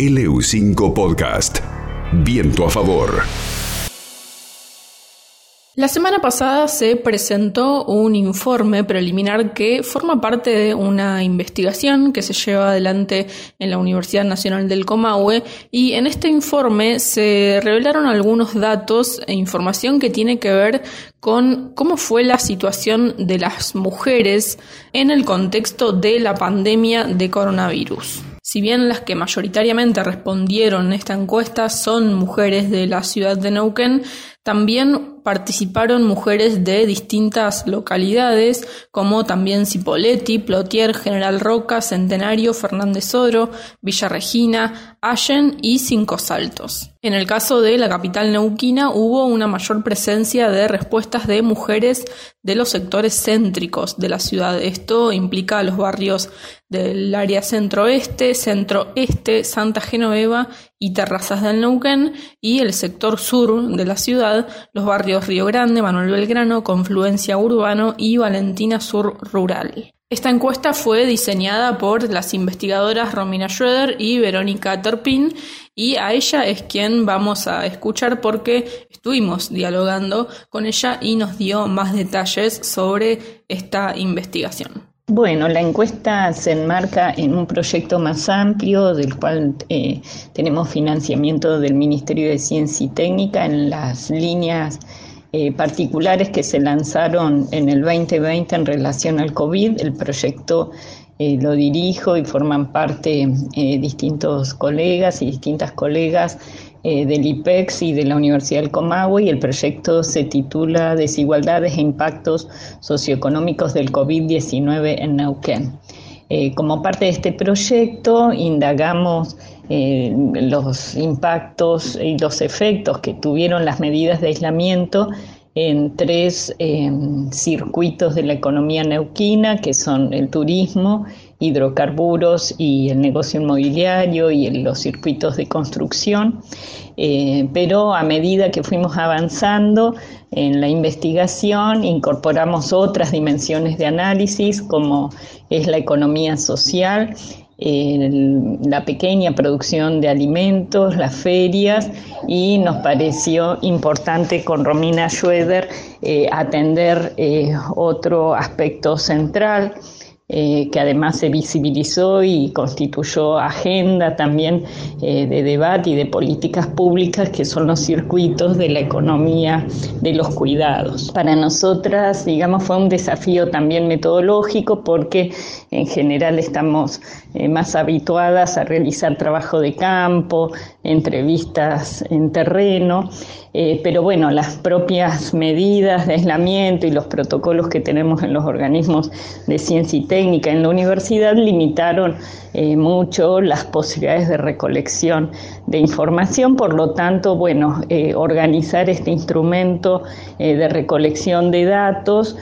LU5 Podcast. Viento a favor. La semana pasada se presentó un informe preliminar que forma parte de una investigación que se lleva adelante en la Universidad Nacional del Comahue y en este informe se revelaron algunos datos e información que tiene que ver con cómo fue la situación de las mujeres en el contexto de la pandemia de coronavirus. Si bien las que mayoritariamente respondieron esta encuesta son mujeres de la ciudad de Neuquén, también participaron mujeres de distintas localidades, como también Cipolletti, Plotier, General Roca, Centenario, Fernández Oro, Villa Regina, Allen y Cinco Saltos. En el caso de la capital neuquina hubo una mayor presencia de respuestas de mujeres de los sectores céntricos de la ciudad. Esto implica los barrios del área centro-oeste, centro-este, Santa Genoveva y Terrazas del Neuquén y el sector sur de la ciudad, los barrios Río Grande, Manuel Belgrano, Confluencia Urbano y Valentina Sur Rural. Esta encuesta fue diseñada por las investigadoras Romina Schroeder y Verónica Torpin y a ella es quien vamos a escuchar porque estuvimos dialogando con ella y nos dio más detalles sobre esta investigación. Bueno, la encuesta se enmarca en un proyecto más amplio del cual eh, tenemos financiamiento del Ministerio de Ciencia y Técnica en las líneas eh, particulares que se lanzaron en el 2020 en relación al COVID. El proyecto eh, lo dirijo y forman parte eh, distintos colegas y distintas colegas del IPEX y de la Universidad del Comahue y el proyecto se titula Desigualdades e impactos socioeconómicos del COVID-19 en Neuquén. como parte de este proyecto indagamos eh, los impactos y los efectos que tuvieron las medidas de aislamiento en tres em, circuitos de la economía neuquina, que son el turismo, hidrocarburos y el negocio inmobiliario y los circuitos de construcción. Eh, pero a medida que fuimos avanzando en la investigación, incorporamos otras dimensiones de análisis, como es la economía social la pequeña producción de alimentos, las ferias y nos pareció importante con Romina Schroeder eh, atender eh, otro aspecto central eh, que además se visibilizó y constituyó agenda también eh, de debate y de políticas públicas, que son los circuitos de la economía de los cuidados. Para nosotras, digamos, fue un desafío también metodológico porque en general estamos eh, más habituadas a realizar trabajo de campo, entrevistas en terreno pero bueno, las propias medidas de aislamiento y los protocolos que tenemos en los organismos de ciencia y técnica. En la universidad limitaron eh, mucho las posibilidades de recolección de información, por lo tanto, bueno, eh, organizar este instrumento de recolección de datos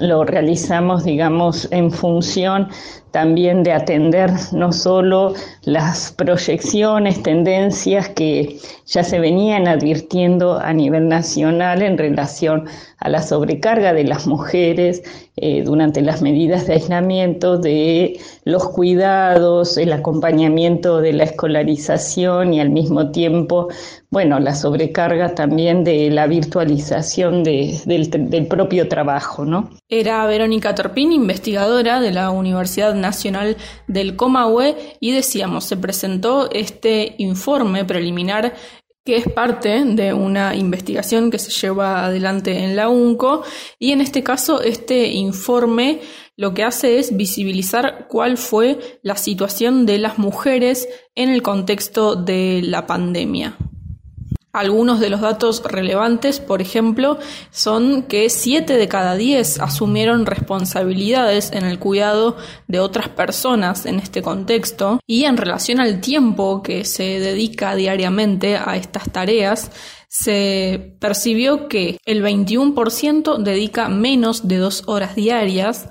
lo realizamos, digamos, en función también de atender no solo las proyecciones, tendencias que ya se venían advirtiendo a nivel nacional en relación la sobrecarga de las mujeres eh, durante las medidas de aislamiento, de los cuidados, el acompañamiento de la escolarización y al mismo tiempo, bueno, la sobrecarga también de la virtualización del, del, propio trabajo, ¿no? Era Verónica Torpín, investigadora de la Universidad Nacional del Comahue, y decíamos, se presentó este informe preliminar que es parte de una investigación que se lleva adelante en la UNCO y en este caso este informe lo que hace es visibilizar cuál fue la situación de las mujeres en el contexto de la pandemia. Algunos de los datos relevantes, por ejemplo, son que 7 de cada 10 asumieron responsabilidades en el cuidado de otras personas en este contexto y en relación al tiempo que se dedica diariamente a estas tareas, se percibió que el 21% dedica menos de dos horas diarias,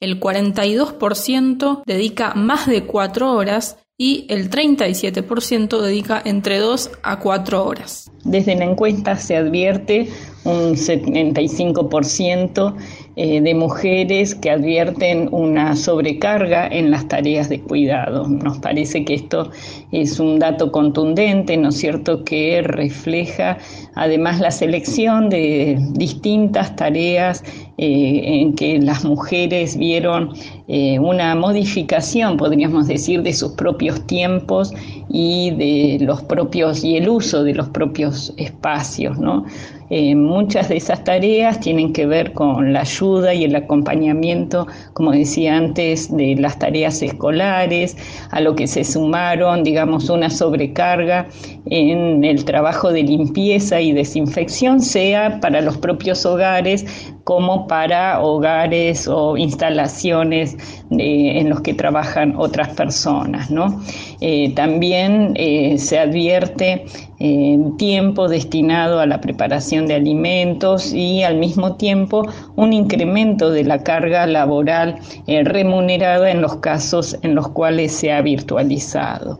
el 42% dedica más de cuatro horas y el 37% dedica entre 2 a 4 horas. Desde la encuesta se advierte un 75% eh, de mujeres que advierten una sobrecarga en las tareas de cuidado. Nos parece que esto es un dato contundente, ¿no es cierto?, que refleja además la selección de distintas tareas eh, en que las mujeres vieron eh, una modificación, podríamos decir, de sus propios tiempos y de los propios y el uso de los propios espacios, ¿no? Eh, muchas de esas tareas tienen que ver con la ayuda y el acompañamiento, como decía antes, de las tareas escolares, a lo que se sumaron, digamos, una sobrecarga en el trabajo de limpieza y desinfección, sea para los propios hogares como para hogares o instalaciones en los que trabajan otras personas. ¿no? Eh, también eh, se advierte eh, tiempo destinado a la preparación de alimentos y al mismo tiempo un incremento de la carga laboral remunerada en los casos en los cuales se ha virtualizado.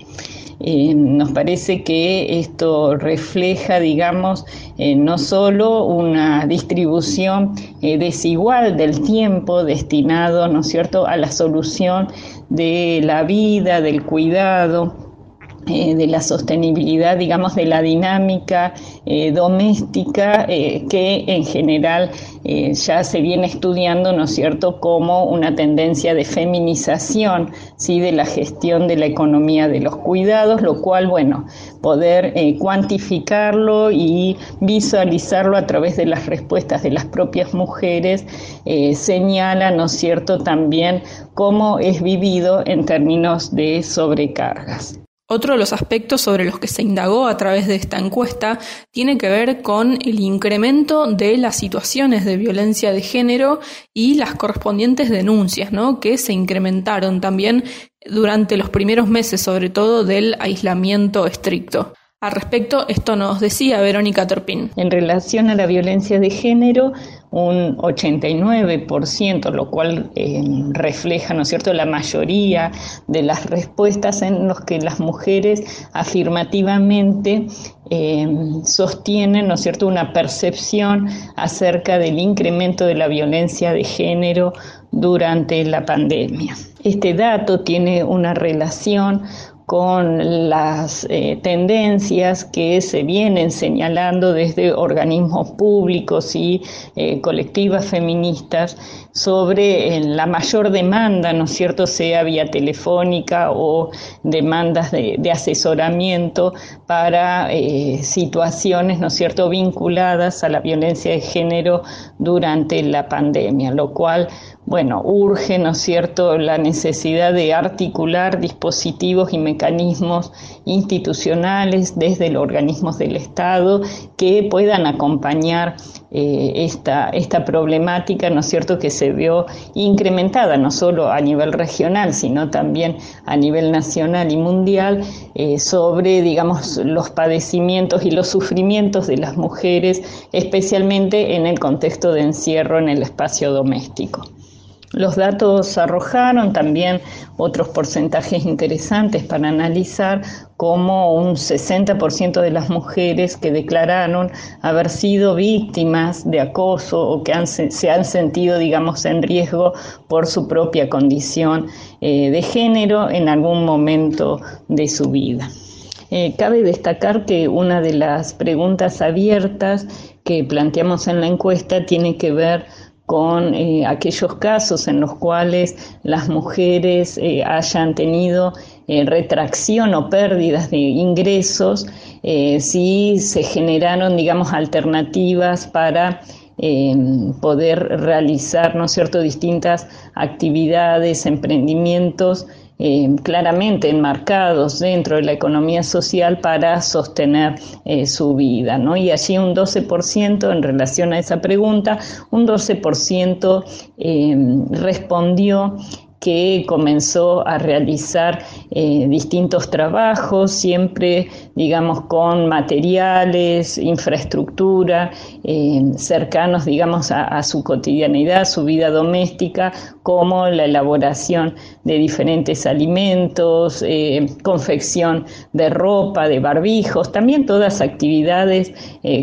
Eh, nos parece que esto refleja, digamos, eh, no solo una distribución eh, desigual del tiempo destinado, ¿no es cierto?, a la solución de la vida, del cuidado, eh, de la sostenibilidad, digamos, de la dinámica eh, doméstica eh, que en general ya se viene estudiando, ¿no es cierto?, como una tendencia de feminización, ¿sí?, de la gestión de la economía de los cuidados, lo cual, bueno, poder cuantificarlo y visualizarlo a través de las respuestas de las propias mujeres señala, ¿no es cierto?, también cómo es vivido en términos de sobrecargas. Otro de los aspectos sobre los que se indagó a través de esta encuesta tiene que ver con el incremento de las situaciones de violencia de género y las correspondientes denuncias, ¿no? que se incrementaron también durante los primeros meses, sobre todo del aislamiento estricto. Al respecto, esto nos decía Verónica Torpín. En relación a la violencia de género, un 89%, lo cual eh, refleja, ¿no es cierto?, la mayoría de las respuestas en los que las mujeres afirmativamente eh, sostienen, ¿no es cierto?, una percepción acerca del incremento de la violencia de género durante la pandemia. Este dato tiene una relación con las eh, tendencias que se vienen señalando desde organismos públicos y eh, colectivas feministas sobre eh, la mayor demanda, ¿no es cierto?, sea vía telefónica o demandas de, de asesoramiento para situaciones, ¿no es cierto?, vinculadas a la violencia de género durante la pandemia, lo cual bueno, urge, ¿no es cierto?, la necesidad de articular dispositivos y mecanismos institucionales desde los organismos del Estado que puedan acompañar eh, esta, esta problemática, ¿no es cierto?, que se vio incrementada no solo a nivel regional, sino también a nivel nacional y mundial eh, sobre, digamos, los padecimientos y los sufrimientos de las mujeres, especialmente en el contexto de encierro en el espacio doméstico. Los datos arrojaron también otros porcentajes interesantes para analizar como un 60% de las mujeres que declararon haber sido víctimas de acoso o que se han sentido, digamos, en riesgo por su propia condición eh, de género en algún momento de su vida. Eh, cabe destacar que una de las preguntas abiertas que planteamos en la encuesta tiene que ver con eh, aquellos casos en los cuales las mujeres eh, hayan tenido eh, retracción o pérdidas de ingresos, si se generaron, digamos, alternativas para poder realizar, ¿no es cierto?, distintas actividades, emprendimientos eh, claramente enmarcados dentro de la economía social para sostener eh, su vida. ¿no? Y allí un 12% en relación a esa pregunta, un 12% eh, respondió que comenzó a realizar eh, distintos trabajos, siempre, digamos, con materiales, infraestructura, eh, cercanos, digamos, a, su cotidianidad, su vida doméstica, como la elaboración de diferentes alimentos, eh, confección de ropa, de barbijos, también todas actividades,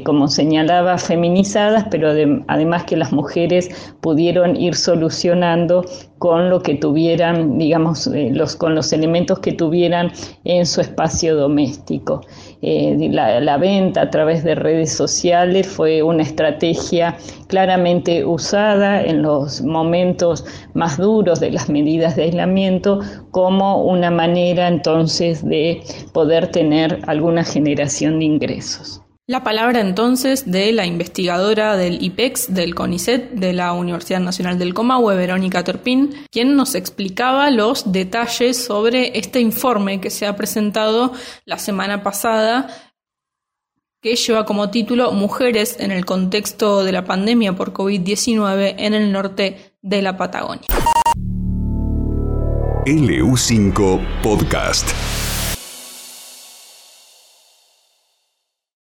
como señalaba, feminizadas, pero además que las mujeres pudieron ir solucionando con lo que tuvieran, digamos, los, con los elementos que tuvieran en su espacio doméstico. Eh, la, venta a través de redes sociales fue una estrategia claramente usada en los momentos más duros de las medidas de aislamiento como una manera entonces de poder tener alguna generación de ingresos. La palabra entonces de la investigadora del IPEX, del CONICET, de la Universidad Nacional del Comahue, Verónica Torpín, quien nos explicaba los detalles sobre este informe que se ha presentado la semana pasada, que lleva como título Mujeres en el contexto de la pandemia por COVID-19 en el norte de la Patagonia. LU5 Podcast.